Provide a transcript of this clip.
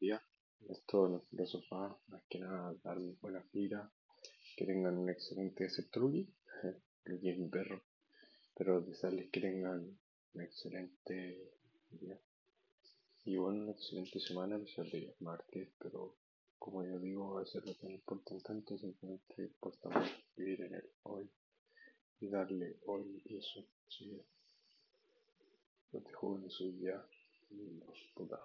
día. Esto los filósofos, más que nada, dar buena fibra, que tengan un excelente, Lucky, Lucky es mi perro, pero desearles que tengan un excelente día. Y bueno, una excelente semana, a pesar de martes, pero como yo digo, a veces lo que no importa tanto, simplemente importa vivir en el hoy y darle hoy eso. Sí. Yo te juro que Acho que dá.